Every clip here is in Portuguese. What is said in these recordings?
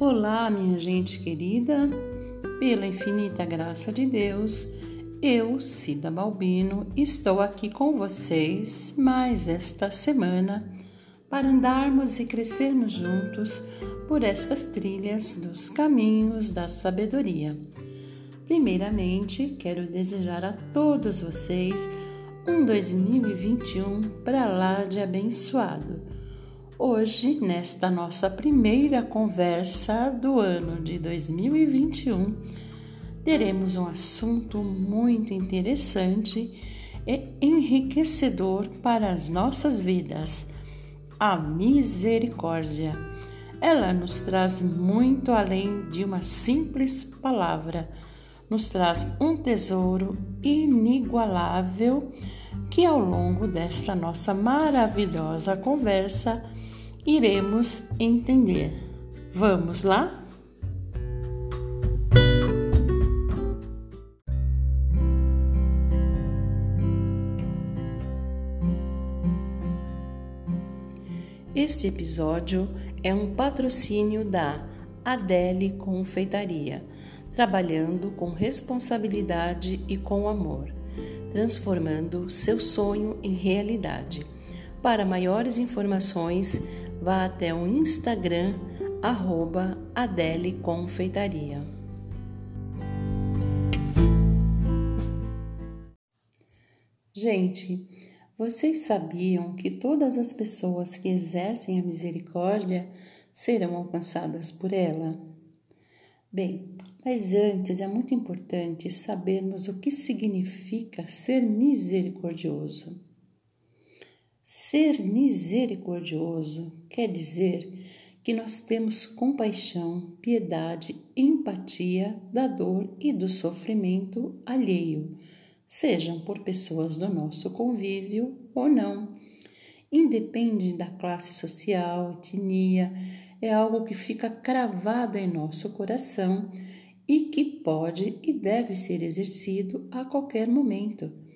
Olá, minha gente querida, pela infinita graça de Deus, eu, Cida Balbino, estou aqui com vocês mais esta semana para andarmos e crescermos juntos por estas trilhas dos caminhos da sabedoria. Primeiramente, quero desejar a todos vocês um 2021 para lá de abençoado Hoje, nesta nossa primeira conversa do ano de 2021, teremos um assunto muito interessante e enriquecedor para as nossas vidas: a misericórdia. Ela nos traz muito além de uma simples palavra, nos traz um tesouro inigualável que ao longo desta nossa maravilhosa conversa iremos entender. Vamos lá? Este episódio é um patrocínio da Adele Confeitaria, trabalhando com responsabilidade e com amor, transformando seu sonho em realidade. Para maiores informações, vá até o Instagram, arroba Adele Confeitaria. Gente, vocês sabiam que todas as pessoas que exercem a misericórdia serão alcançadas por ela? Bem, mas antes é muito importante sabermos o que significa ser misericordioso. Ser misericordioso quer dizer que nós temos compaixão, piedade, empatia da dor e do sofrimento alheio, sejam por pessoas do nosso convívio ou não. Independe da classe social, etnia, é algo que fica cravado em nosso coração e que pode e deve ser exercido a qualquer momento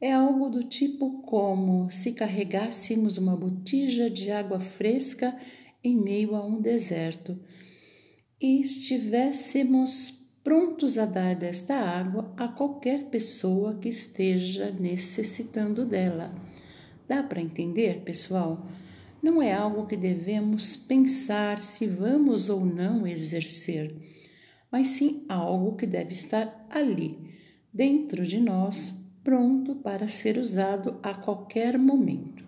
é algo do tipo como se carregássemos uma botija de água fresca em meio a um deserto e estivéssemos prontos a dar desta água a qualquer pessoa que esteja necessitando dela. Dá para entender, pessoal? Não é algo que devemos pensar se vamos ou não exercer, mas sim algo que deve estar ali, dentro de nós, pronto para ser usado a qualquer momento.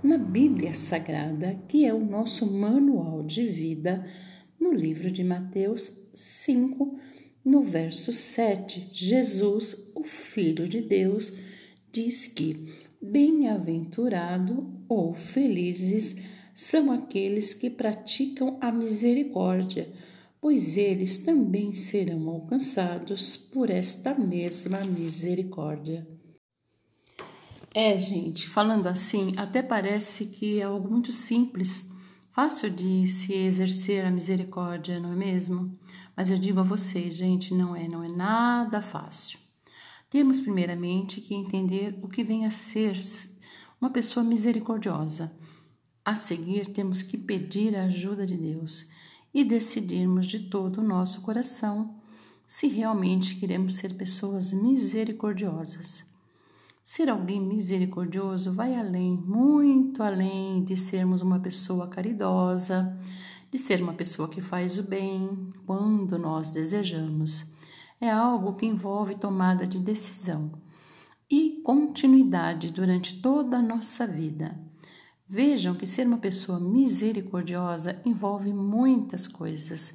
Na Bíblia Sagrada, que é o nosso manual de vida, no livro de Mateus 5, no verso 7, Jesus, o Filho de Deus, diz que bem-aventurado ou felizes são aqueles que praticam a misericórdia, pois eles também serão alcançados por esta mesma misericórdia. É, gente, falando assim, até parece que é algo muito simples, fácil de se exercer a misericórdia, não é mesmo? Mas eu digo a vocês, gente, não é, não é nada fácil. Temos primeiramente que entender o que vem a ser uma pessoa misericordiosa. A seguir, temos que pedir a ajuda de Deus e decidirmos de todo o nosso coração se realmente queremos ser pessoas misericordiosas. Ser alguém misericordioso vai além, muito além de sermos uma pessoa caridosa, de ser uma pessoa que faz o bem quando nós desejamos. É algo que envolve tomada de decisão e continuidade durante toda a nossa vida. Vejam que ser uma pessoa misericordiosa envolve muitas coisas.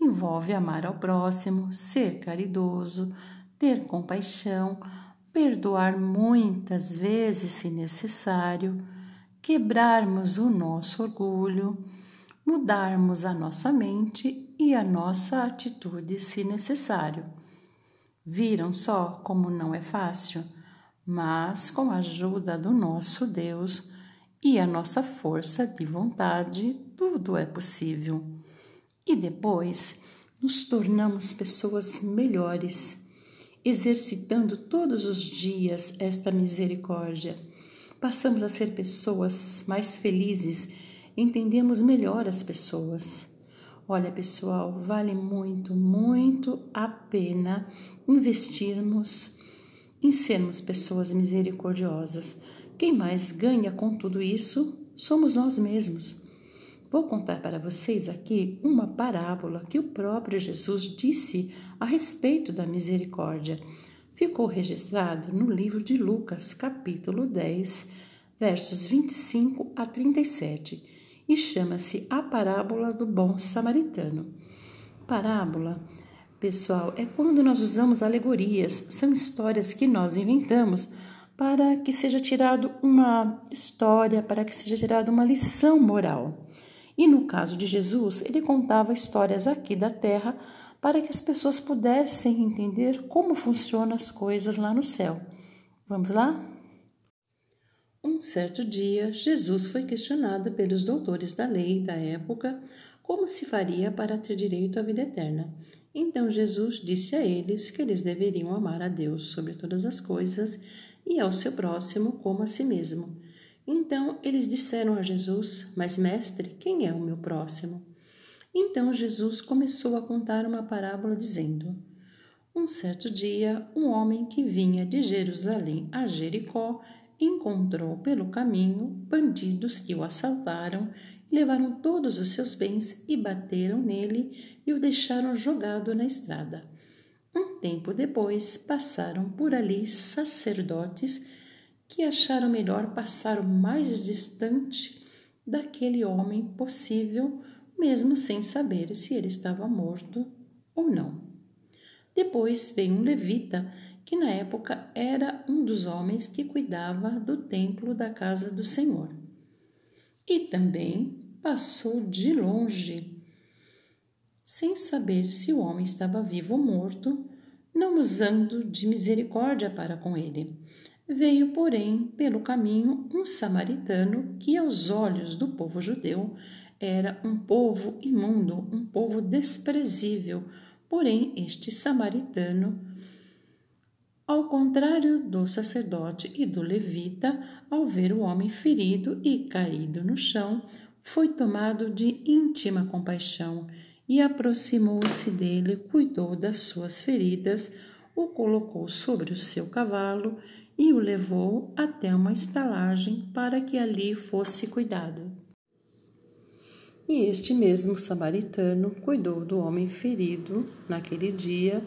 Envolve amar ao próximo, ser caridoso, ter compaixão, perdoar muitas vezes se necessário, quebrarmos o nosso orgulho, mudarmos a nossa mente e a nossa atitude se necessário. Viram só como não é fácil? Mas com a ajuda do nosso Deus, e a nossa força de vontade, tudo é possível. E depois nos tornamos pessoas melhores, exercitando todos os dias esta misericórdia. Passamos a ser pessoas mais felizes, entendemos melhor as pessoas. Olha, pessoal, vale muito, muito a pena investirmos em sermos pessoas misericordiosas. Quem mais ganha com tudo isso somos nós mesmos. Vou contar para vocês aqui uma parábola que o próprio Jesus disse a respeito da misericórdia. Ficou registrado no livro de Lucas, capítulo 10, versos 25 a 37, e chama-se A Parábola do Bom Samaritano. Parábola, pessoal, é quando nós usamos alegorias, são histórias que nós inventamos para que seja tirado uma história, para que seja tirada uma lição moral. E no caso de Jesus, ele contava histórias aqui da terra para que as pessoas pudessem entender como funcionam as coisas lá no céu. Vamos lá? Um certo dia, Jesus foi questionado pelos doutores da lei da época como se faria para ter direito à vida eterna. Então Jesus disse a eles que eles deveriam amar a Deus sobre todas as coisas e ao seu próximo como a si mesmo. Então eles disseram a Jesus: Mas, mestre, quem é o meu próximo? Então Jesus começou a contar uma parábola, dizendo: Um certo dia, um homem que vinha de Jerusalém a Jericó encontrou pelo caminho bandidos que o assaltaram, levaram todos os seus bens e bateram nele e o deixaram jogado na estrada. Um tempo depois, passaram por ali sacerdotes que acharam melhor passar o mais distante daquele homem possível, mesmo sem saber se ele estava morto ou não. Depois veio um levita, que na época era um dos homens que cuidava do templo da casa do Senhor. E também passou de longe, sem saber se o homem estava vivo ou morto, não usando de misericórdia para com ele. Veio, porém, pelo caminho um samaritano que, aos olhos do povo judeu, era um povo imundo, um povo desprezível. Porém, este samaritano, ao contrário do sacerdote e do levita, ao ver o homem ferido e caído no chão, foi tomado de íntima compaixão e aproximou-se dele, cuidou das suas feridas, o colocou sobre o seu cavalo e o levou até uma estalagem para que ali fosse cuidado. E este mesmo samaritano cuidou do homem ferido naquele dia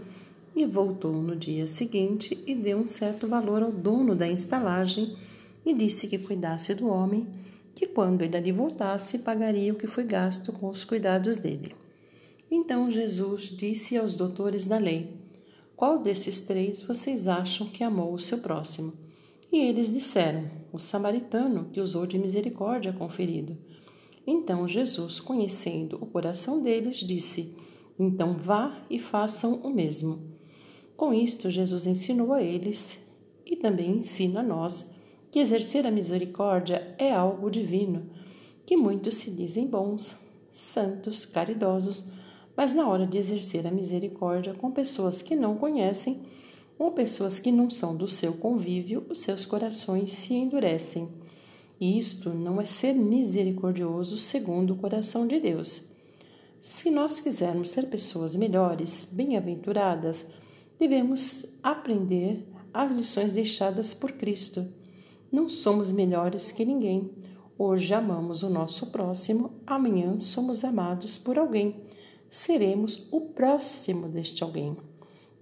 e voltou no dia seguinte e deu um certo valor ao dono da estalagem e disse que cuidasse do homem, que quando ele ali voltasse pagaria o que foi gasto com os cuidados dele. Então Jesus disse aos doutores da lei: qual desses três vocês acham que amou o seu próximo? E eles disseram: O samaritano que usou de misericórdia com o ferido. Então Jesus, conhecendo o coração deles, disse: Então vá e façam o mesmo. Com isto, Jesus ensinou a eles e também ensina a nós que exercer a misericórdia é algo divino, que muitos se dizem bons, santos, caridosos, mas na hora de exercer a misericórdia com pessoas que não conhecem ou pessoas que não são do seu convívio, os seus corações se endurecem. E isto não é ser misericordioso segundo o coração de Deus. Se nós quisermos ser pessoas melhores, bem-aventuradas, devemos aprender as lições deixadas por Cristo. Não somos melhores que ninguém. Hoje amamos o nosso próximo, amanhã somos amados por alguém seremos o próximo deste alguém.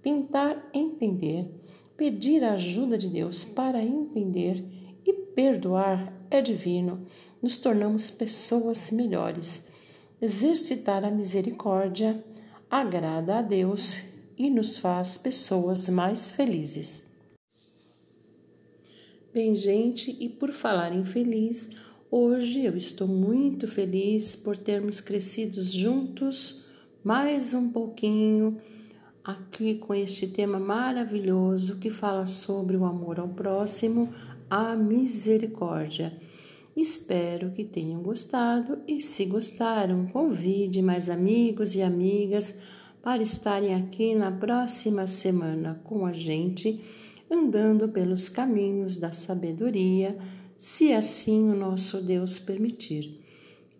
Tentar entender, pedir a ajuda de Deus para entender e perdoar é divino. Nos tornamos pessoas melhores. Exercitar a misericórdia agrada a Deus e nos faz pessoas mais felizes. Bem, gente, e por falar em feliz, hoje eu estou muito feliz por termos crescido juntos mais um pouquinho aqui com este tema maravilhoso que fala sobre o amor ao próximo, a misericórdia. Espero que tenham gostado e, se gostaram, convide mais amigos e amigas para estarem aqui na próxima semana com a gente, andando pelos caminhos da sabedoria, se assim o nosso Deus permitir.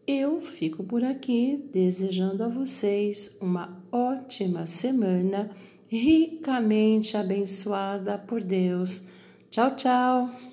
Eu fico por aqui desejando a vocês uma ótima semana, ricamente abençoada por Deus. Tchau, tchau!